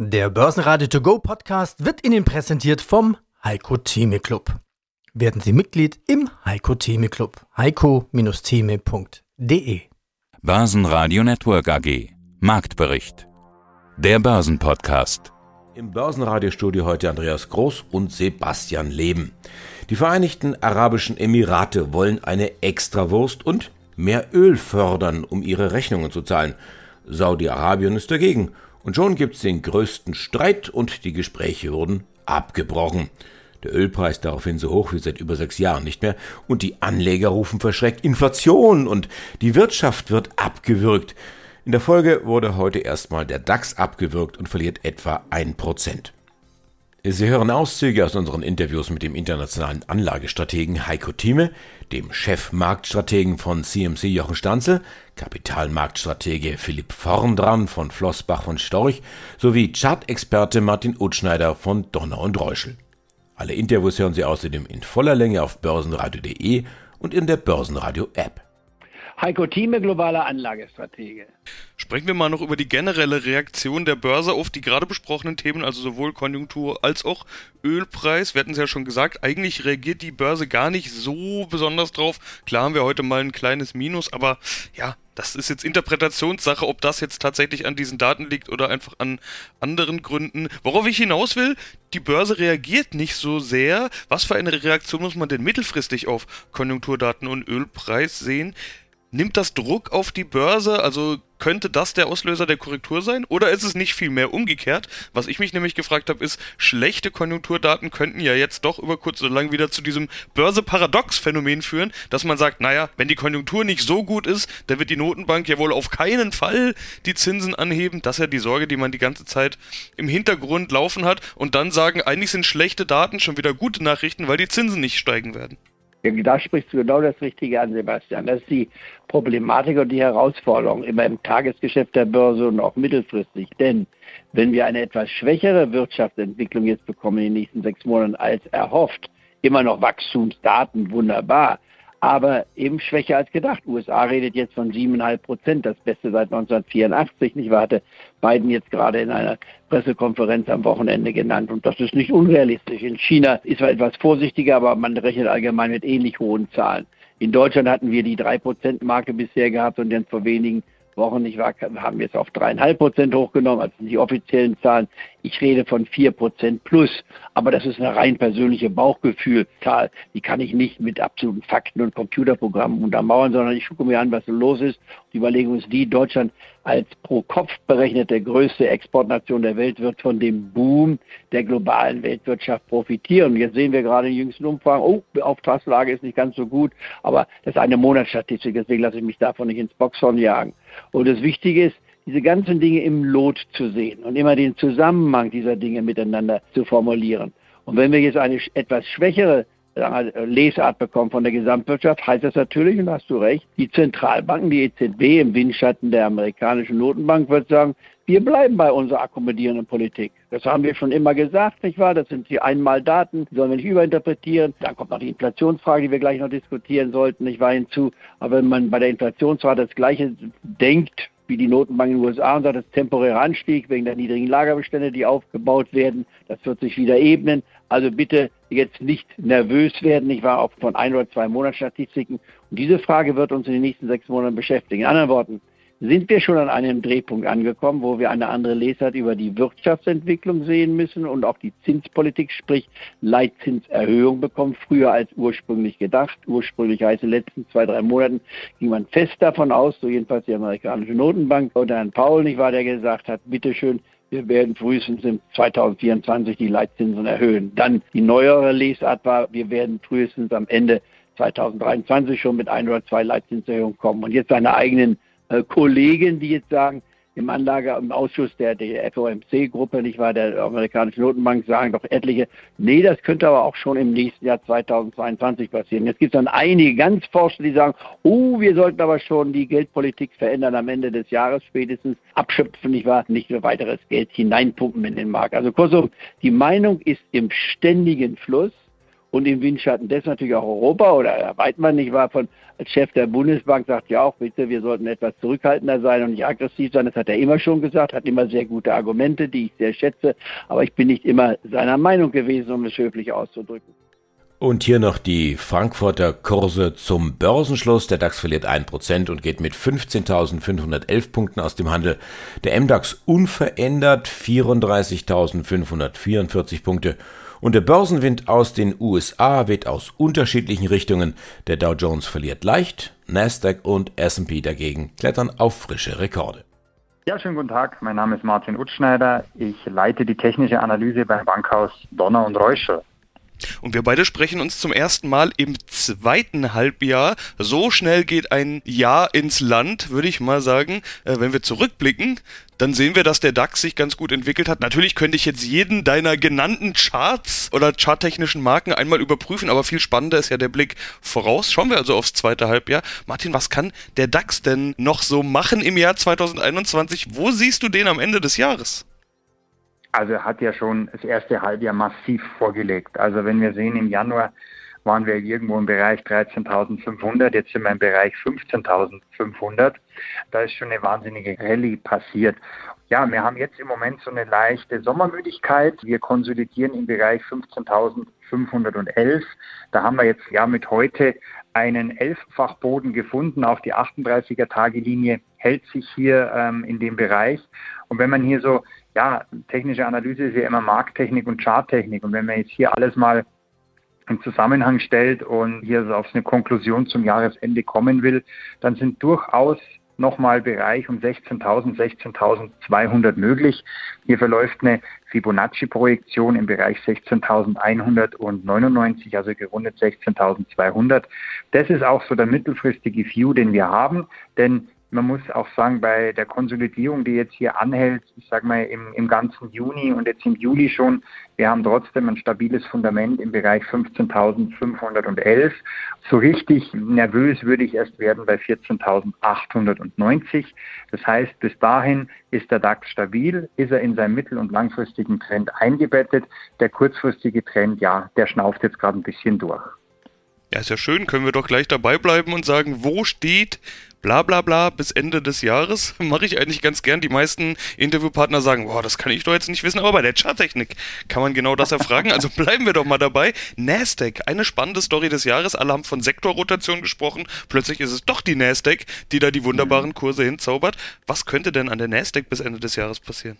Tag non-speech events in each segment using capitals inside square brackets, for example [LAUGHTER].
Der Börsenradio To Go Podcast wird Ihnen präsentiert vom Heiko Theme Club. Werden Sie Mitglied im Heiko Theme Club. heiko-theme.de Börsenradio Network AG Marktbericht Der Börsenpodcast Im Börsenradiostudio heute Andreas Groß und Sebastian Leben. Die Vereinigten Arabischen Emirate wollen eine Extrawurst und mehr Öl fördern, um ihre Rechnungen zu zahlen. Saudi-Arabien ist dagegen und schon gibt's den größten Streit und die Gespräche wurden abgebrochen. Der Ölpreis daraufhin so hoch wie seit über sechs Jahren nicht mehr und die Anleger rufen verschreckt Inflation und die Wirtschaft wird abgewürgt. In der Folge wurde heute erstmal der DAX abgewürgt und verliert etwa ein Prozent. Sie hören Auszüge aus unseren Interviews mit dem internationalen Anlagestrategen Heiko Thieme, dem Chefmarktstrategen von CMC Jochen Stanzel, Kapitalmarktstratege Philipp Vorndran von Flossbach von Storch sowie Chartexperte Martin Utschneider von Donner und Reuschel. Alle Interviews hören Sie außerdem in voller Länge auf börsenradio.de und in der Börsenradio App. Heiko Thieme, globaler Anlagestratege. Sprechen wir mal noch über die generelle Reaktion der Börse auf die gerade besprochenen Themen, also sowohl Konjunktur als auch Ölpreis. Wir hatten es ja schon gesagt, eigentlich reagiert die Börse gar nicht so besonders drauf. Klar haben wir heute mal ein kleines Minus, aber ja, das ist jetzt Interpretationssache, ob das jetzt tatsächlich an diesen Daten liegt oder einfach an anderen Gründen. Worauf ich hinaus will, die Börse reagiert nicht so sehr. Was für eine Reaktion muss man denn mittelfristig auf Konjunkturdaten und Ölpreis sehen? Nimmt das Druck auf die Börse? Also könnte das der Auslöser der Korrektur sein? Oder ist es nicht viel mehr umgekehrt? Was ich mich nämlich gefragt habe, ist, schlechte Konjunkturdaten könnten ja jetzt doch über kurz oder lang wieder zu diesem Börse-Paradox-Phänomen führen, dass man sagt, naja, wenn die Konjunktur nicht so gut ist, dann wird die Notenbank ja wohl auf keinen Fall die Zinsen anheben. Das ist ja die Sorge, die man die ganze Zeit im Hintergrund laufen hat. Und dann sagen, eigentlich sind schlechte Daten schon wieder gute Nachrichten, weil die Zinsen nicht steigen werden. Da sprichst du genau das Richtige an, Sebastian. Das ist die Problematik und die Herausforderung immer im Tagesgeschäft der Börse und auch mittelfristig. Denn wenn wir eine etwas schwächere Wirtschaftsentwicklung jetzt bekommen in den nächsten sechs Monaten als erhofft, immer noch Wachstumsdaten, wunderbar, aber eben schwächer als gedacht. USA redet jetzt von siebeneinhalb Prozent, das Beste seit 1984. Nicht wahr? Hatte Biden jetzt gerade in einer Pressekonferenz am Wochenende genannt. Und das ist nicht unrealistisch. In China ist man etwas vorsichtiger, aber man rechnet allgemein mit ähnlich hohen Zahlen. In Deutschland hatten wir die drei Prozent Marke bisher gehabt und dann vor wenigen Wochen, ich war, haben wir es auf dreieinhalb Prozent hochgenommen, also die offiziellen Zahlen. Ich rede von vier Prozent plus, aber das ist eine rein persönliche Bauchgefühlzahl. Die kann ich nicht mit absoluten Fakten und Computerprogrammen untermauern, sondern ich gucke mir an, was so los ist. Die Überlegung ist die, Deutschland als pro Kopf berechnete größte Exportnation der Welt wird von dem Boom der globalen Weltwirtschaft profitieren. Jetzt sehen wir gerade in jüngsten Umfragen, oh, die Auftragslage ist nicht ganz so gut, aber das ist eine Monatsstatistik, deswegen lasse ich mich davon nicht ins Boxhorn jagen. Und das Wichtige ist, diese ganzen Dinge im Lot zu sehen und immer den Zusammenhang dieser Dinge miteinander zu formulieren. Und wenn wir jetzt eine etwas schwächere Lesart bekommen von der Gesamtwirtschaft, heißt das natürlich, und hast du recht, die Zentralbanken, die EZB im Windschatten der amerikanischen Notenbank wird sagen, wir bleiben bei unserer akkommodierenden Politik. Das haben wir schon immer gesagt, nicht wahr? Das sind die Einmaldaten, die sollen wir nicht überinterpretieren. Dann kommt noch die Inflationsfrage, die wir gleich noch diskutieren sollten, nicht wahr, hinzu. Aber wenn man bei der Inflationsrate das Gleiche denkt, wie die Notenbank in den USA und sagt, das temporäre Anstieg wegen der niedrigen Lagerbestände, die aufgebaut werden, das wird sich wieder ebnen. Also bitte jetzt nicht nervös werden. Ich war auch von ein oder zwei Monatsstatistiken. Und diese Frage wird uns in den nächsten sechs Monaten beschäftigen. In anderen Worten, sind wir schon an einem Drehpunkt angekommen, wo wir eine andere Lesart über die Wirtschaftsentwicklung sehen müssen und auch die Zinspolitik, sprich Leitzinserhöhung bekommen, früher als ursprünglich gedacht. Ursprünglich heißt in den letzten zwei, drei Monaten ging man fest davon aus, so jedenfalls die amerikanische Notenbank oder Herrn Paul, nicht wahr, der gesagt hat, bitteschön, wir werden frühestens im 2024 die Leitzinsen erhöhen. Dann die neuere Lesart war, wir werden frühestens am Ende 2023 schon mit ein oder zwei Leitzinserhöhungen kommen. Und jetzt seine eigenen Kollegen, die jetzt sagen, im Anlage, im Ausschuss der, der FOMC-Gruppe, nicht wahr, der amerikanischen Notenbank, sagen doch etliche, nee, das könnte aber auch schon im nächsten Jahr 2022 passieren. Jetzt gibt es dann einige ganz Forscher, die sagen, oh, wir sollten aber schon die Geldpolitik verändern am Ende des Jahres spätestens, abschöpfen, nicht wahr, nicht nur weiteres Geld hineinpumpen in den Markt. Also kurzum, die Meinung ist im ständigen Fluss und im Windschatten des natürlich auch Europa oder Weidmann nicht war von als Chef der Bundesbank sagt ja auch bitte, wir sollten etwas zurückhaltender sein und nicht aggressiv sein. Das hat er immer schon gesagt, hat immer sehr gute Argumente, die ich sehr schätze, aber ich bin nicht immer seiner Meinung gewesen, um es höflich auszudrücken. Und hier noch die Frankfurter Kurse zum Börsenschluss. Der DAX verliert 1% und geht mit 15.511 Punkten aus dem Handel. Der MDAX unverändert 34.544 Punkte. Und der Börsenwind aus den USA weht aus unterschiedlichen Richtungen. Der Dow Jones verliert leicht, Nasdaq und S&P dagegen klettern auf frische Rekorde. Ja, schönen guten Tag. Mein Name ist Martin Utschneider. Ich leite die technische Analyse beim Bankhaus Donner und Reuschel. Und wir beide sprechen uns zum ersten Mal im zweiten Halbjahr. So schnell geht ein Jahr ins Land, würde ich mal sagen. Äh, wenn wir zurückblicken, dann sehen wir, dass der DAX sich ganz gut entwickelt hat. Natürlich könnte ich jetzt jeden deiner genannten Charts oder charttechnischen Marken einmal überprüfen, aber viel spannender ist ja der Blick voraus. Schauen wir also aufs zweite Halbjahr. Martin, was kann der DAX denn noch so machen im Jahr 2021? Wo siehst du den am Ende des Jahres? Also er hat ja schon das erste Halbjahr massiv vorgelegt. Also wenn wir sehen, im Januar waren wir irgendwo im Bereich 13.500, jetzt sind wir im Bereich 15.500. Da ist schon eine wahnsinnige Rallye passiert. Ja, wir haben jetzt im Moment so eine leichte Sommermüdigkeit. Wir konsolidieren im Bereich 15.511. Da haben wir jetzt ja mit heute einen Elffachboden gefunden. Auch die 38er-Tage-Linie hält sich hier ähm, in dem Bereich. Und wenn man hier so ja, technische Analyse ist ja immer Markttechnik und Charttechnik. Und wenn man jetzt hier alles mal im Zusammenhang stellt und hier auf eine Konklusion zum Jahresende kommen will, dann sind durchaus nochmal Bereich um 16.000, 16.200 möglich. Hier verläuft eine Fibonacci-Projektion im Bereich 16.199, also gerundet 16.200. Das ist auch so der mittelfristige View, den wir haben, denn man muss auch sagen, bei der Konsolidierung, die jetzt hier anhält, ich sage mal im, im ganzen Juni und jetzt im Juli schon, wir haben trotzdem ein stabiles Fundament im Bereich 15.511. So richtig nervös würde ich erst werden bei 14.890. Das heißt, bis dahin ist der DAX stabil, ist er in seinem mittel- und langfristigen Trend eingebettet. Der kurzfristige Trend, ja, der schnauft jetzt gerade ein bisschen durch. Ja, ist ja schön, können wir doch gleich dabei bleiben und sagen, wo steht bla bla bla bis Ende des Jahres. [LAUGHS] Mache ich eigentlich ganz gern. Die meisten Interviewpartner sagen, boah, das kann ich doch jetzt nicht wissen, aber bei der Charttechnik kann man genau das erfragen. Also [LAUGHS] bleiben wir doch mal dabei. Nasdaq, eine spannende Story des Jahres. Alle haben von Sektorrotation gesprochen. Plötzlich ist es doch die Nasdaq, die da die wunderbaren Kurse hinzaubert. Was könnte denn an der Nasdaq bis Ende des Jahres passieren?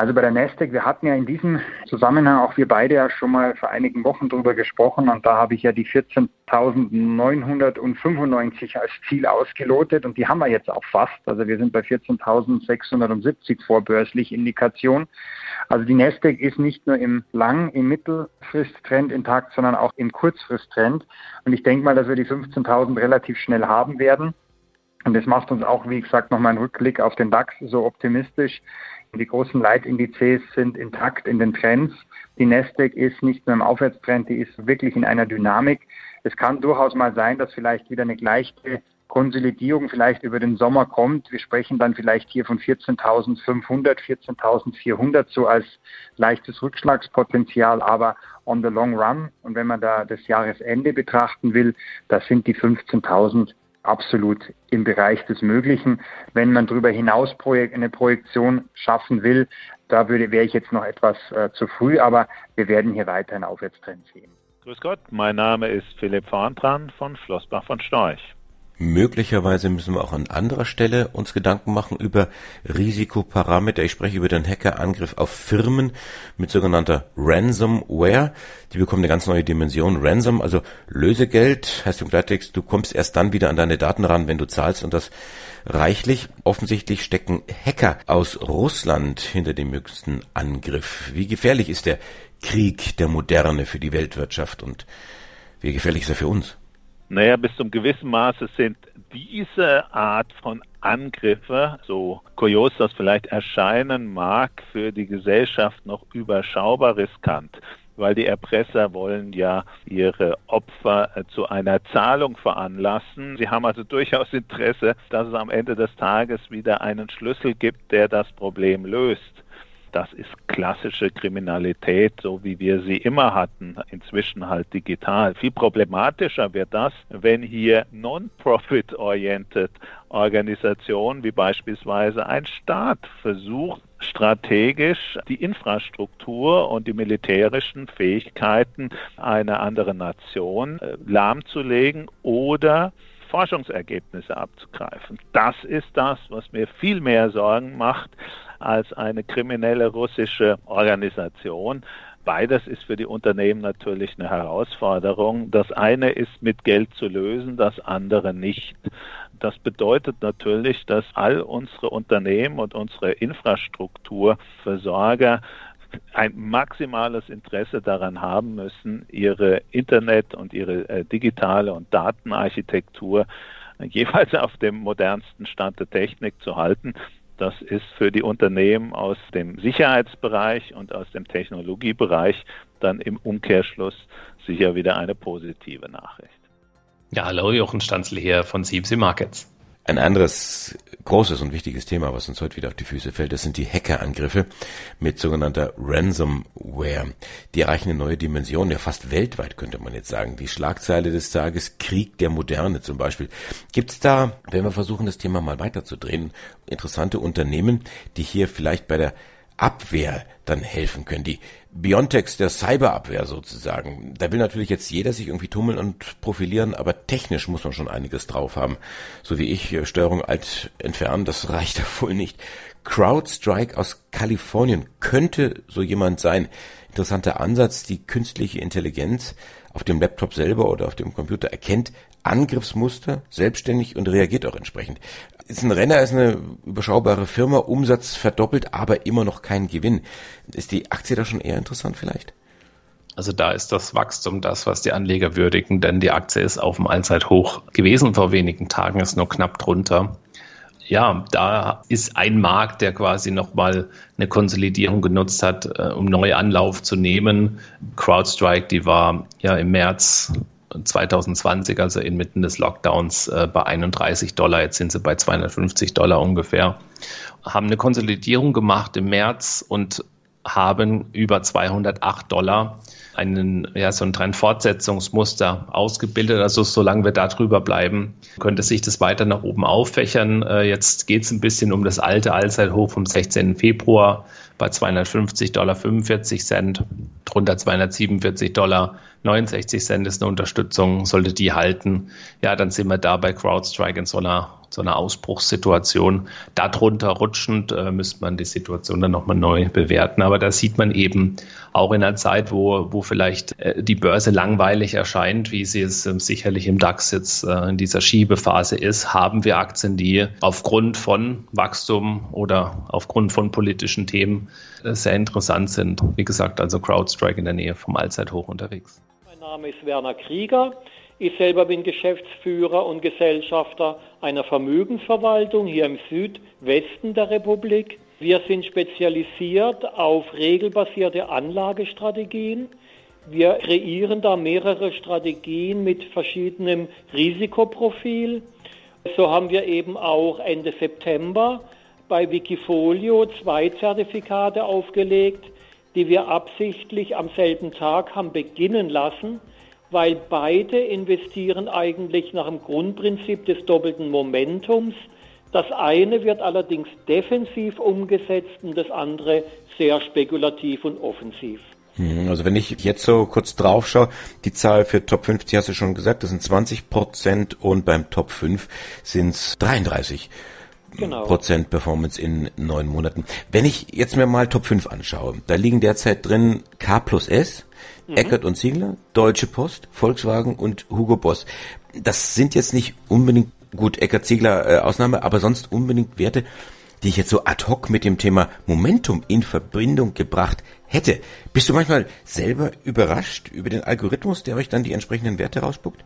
Also bei der Nasdaq, wir hatten ja in diesem Zusammenhang auch wir beide ja schon mal vor einigen Wochen drüber gesprochen und da habe ich ja die 14.995 als Ziel ausgelotet und die haben wir jetzt auch fast. Also wir sind bei 14.670 vorbörslich Indikation. Also die Nasdaq ist nicht nur im Lang-, im Mittelfristtrend intakt, sondern auch im Kurzfristtrend. Und ich denke mal, dass wir die 15.000 relativ schnell haben werden. Und das macht uns auch, wie gesagt, nochmal einen Rückblick auf den DAX so optimistisch. Die großen Leitindizes sind intakt in den Trends. Die Nasdaq ist nicht nur im Aufwärtstrend, die ist wirklich in einer Dynamik. Es kann durchaus mal sein, dass vielleicht wieder eine gleiche Konsolidierung vielleicht über den Sommer kommt. Wir sprechen dann vielleicht hier von 14.500, 14.400 so als leichtes Rückschlagspotenzial, aber on the long run und wenn man da das Jahresende betrachten will, da sind die 15.000 absolut im Bereich des Möglichen. Wenn man darüber hinaus eine Projektion schaffen will, da würde, wäre ich jetzt noch etwas äh, zu früh, aber wir werden hier weiter einen Aufwärtstrend sehen. Grüß Gott, mein Name ist Philipp Vorntran von Flossbach von Storch. Möglicherweise müssen wir auch an anderer Stelle uns Gedanken machen über Risikoparameter. Ich spreche über den Hackerangriff auf Firmen mit sogenannter Ransomware. Die bekommen eine ganz neue Dimension. Ransom, also Lösegeld, heißt im Klartext, du kommst erst dann wieder an deine Daten ran, wenn du zahlst und das reichlich. Offensichtlich stecken Hacker aus Russland hinter dem jüngsten Angriff. Wie gefährlich ist der Krieg der Moderne für die Weltwirtschaft und wie gefährlich ist er für uns? Naja, bis zum gewissen Maße sind diese Art von Angriffe, so kurios das vielleicht erscheinen mag, für die Gesellschaft noch überschaubar riskant weil die Erpresser wollen ja ihre Opfer äh, zu einer Zahlung veranlassen. Sie haben also durchaus Interesse, dass es am Ende des Tages wieder einen Schlüssel gibt, der das Problem löst. Das ist klassische Kriminalität, so wie wir sie immer hatten, inzwischen halt digital. Viel problematischer wird das, wenn hier non-profit-oriented Organisationen wie beispielsweise ein Staat versucht, strategisch die Infrastruktur und die militärischen Fähigkeiten einer anderen Nation äh, lahmzulegen oder Forschungsergebnisse abzugreifen. Das ist das, was mir viel mehr Sorgen macht als eine kriminelle russische Organisation. Beides ist für die Unternehmen natürlich eine Herausforderung. Das eine ist mit Geld zu lösen, das andere nicht. Das bedeutet natürlich, dass all unsere Unternehmen und unsere Infrastrukturversorger ein maximales Interesse daran haben müssen, ihre Internet- und ihre äh, digitale und Datenarchitektur jeweils auf dem modernsten Stand der Technik zu halten. Das ist für die Unternehmen aus dem Sicherheitsbereich und aus dem Technologiebereich dann im Umkehrschluss sicher wieder eine positive Nachricht. Ja, hallo, Jochen Stanzl hier von CMC Markets. Ein anderes großes und wichtiges Thema, was uns heute wieder auf die Füße fällt, das sind die Hackerangriffe mit sogenannter Ransomware. Die erreichen eine neue Dimension, ja fast weltweit könnte man jetzt sagen. Die Schlagzeile des Tages, Krieg der Moderne zum Beispiel. Gibt es da, wenn wir versuchen, das Thema mal weiterzudrehen, interessante Unternehmen, die hier vielleicht bei der Abwehr dann helfen können. Die Biontechs der Cyberabwehr sozusagen. Da will natürlich jetzt jeder sich irgendwie tummeln und profilieren, aber technisch muss man schon einiges drauf haben. So wie ich, äh, Steuerung alt entfernen, das reicht da wohl nicht. CrowdStrike aus Kalifornien könnte so jemand sein. Interessanter Ansatz, die künstliche Intelligenz auf dem Laptop selber oder auf dem Computer erkennt Angriffsmuster selbstständig und reagiert auch entsprechend. Ist ein Renner, ist eine überschaubare Firma, Umsatz verdoppelt, aber immer noch kein Gewinn. Ist die Aktie da schon eher interessant vielleicht? Also da ist das Wachstum das, was die Anleger würdigen, denn die Aktie ist auf dem Allzeithoch gewesen vor wenigen Tagen, ist nur knapp drunter. Ja, da ist ein Markt, der quasi nochmal eine Konsolidierung genutzt hat, äh, um neue Anlauf zu nehmen. CrowdStrike, die war ja im März 2020, also inmitten des Lockdowns, äh, bei 31 Dollar. Jetzt sind sie bei 250 Dollar ungefähr. Haben eine Konsolidierung gemacht im März und haben über 208 Dollar einen, ja, so ein Trendfortsetzungsmuster ausgebildet. Also solange wir da drüber bleiben, könnte sich das weiter nach oben auffächern. Äh, jetzt geht es ein bisschen um das alte Allzeithoch vom 16. Februar bei 250 Dollar 45 Cent, drunter 247 Dollar 69 Cent ist eine Unterstützung. Sollte die halten, ja, dann sind wir da bei CrowdStrike in so einer so einer Ausbruchssituation. Darunter rutschend äh, müsste man die Situation dann nochmal neu bewerten. Aber da sieht man eben auch in einer Zeit, wo, wo vielleicht äh, die Börse langweilig erscheint, wie sie es äh, sicherlich im DAX jetzt äh, in dieser Schiebephase ist, haben wir Aktien, die aufgrund von Wachstum oder aufgrund von politischen Themen äh, sehr interessant sind. Wie gesagt, also CrowdStrike in der Nähe vom Allzeithoch unterwegs. Mein Name ist Werner Krieger. Ich selber bin Geschäftsführer und Gesellschafter einer Vermögensverwaltung hier im Südwesten der Republik. Wir sind spezialisiert auf regelbasierte Anlagestrategien. Wir kreieren da mehrere Strategien mit verschiedenem Risikoprofil. So haben wir eben auch Ende September bei Wikifolio zwei Zertifikate aufgelegt, die wir absichtlich am selben Tag haben beginnen lassen weil beide investieren eigentlich nach dem Grundprinzip des doppelten Momentums. Das eine wird allerdings defensiv umgesetzt und das andere sehr spekulativ und offensiv. Hm, also wenn ich jetzt so kurz drauf schaue, die Zahl für Top 50 hast du schon gesagt, das sind 20 Prozent und beim Top 5 sind es 33 genau. Prozent Performance in neun Monaten. Wenn ich jetzt mir mal Top 5 anschaue, da liegen derzeit drin K plus S, mhm. Eckert und Ziegler, Deutsche Post, Volkswagen und Hugo Boss. Das sind jetzt nicht unbedingt, gut, Eckert Ziegler äh, Ausnahme, aber sonst unbedingt Werte, die ich jetzt so ad hoc mit dem Thema Momentum in Verbindung gebracht hätte. Bist du manchmal selber überrascht über den Algorithmus, der euch dann die entsprechenden Werte rausspuckt?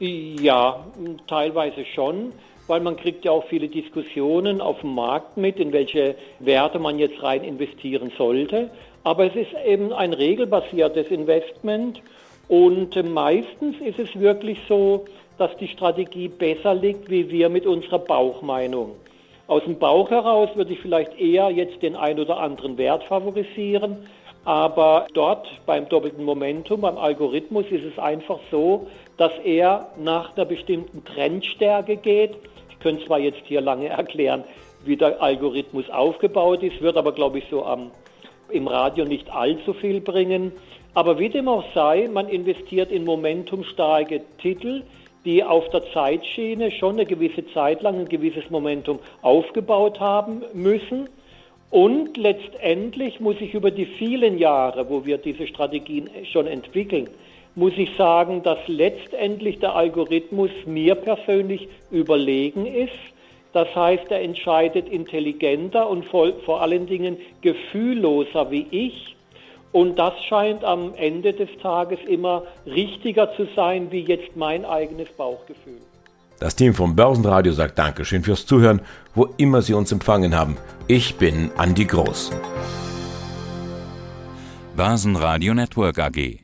Ja, teilweise schon, weil man kriegt ja auch viele Diskussionen auf dem Markt mit, in welche Werte man jetzt rein investieren sollte. Aber es ist eben ein regelbasiertes Investment und meistens ist es wirklich so, dass die Strategie besser liegt, wie wir mit unserer Bauchmeinung. Aus dem Bauch heraus würde ich vielleicht eher jetzt den ein oder anderen Wert favorisieren. Aber dort beim doppelten Momentum, beim Algorithmus ist es einfach so, dass er nach einer bestimmten Trendstärke geht. Könnte zwar jetzt hier lange erklären, wie der Algorithmus aufgebaut ist, wird aber, glaube ich, so am, im Radio nicht allzu viel bringen. Aber wie dem auch sei, man investiert in momentumstarke Titel, die auf der Zeitschiene schon eine gewisse Zeit lang ein gewisses Momentum aufgebaut haben müssen. Und letztendlich muss ich über die vielen Jahre, wo wir diese Strategien schon entwickeln, muss ich sagen, dass letztendlich der Algorithmus mir persönlich überlegen ist. Das heißt, er entscheidet intelligenter und vor, vor allen Dingen gefühlloser wie ich. Und das scheint am Ende des Tages immer richtiger zu sein wie jetzt mein eigenes Bauchgefühl. Das Team vom Börsenradio sagt Dankeschön fürs Zuhören, wo immer Sie uns empfangen haben. Ich bin Andi Groß. Börsenradio Network AG.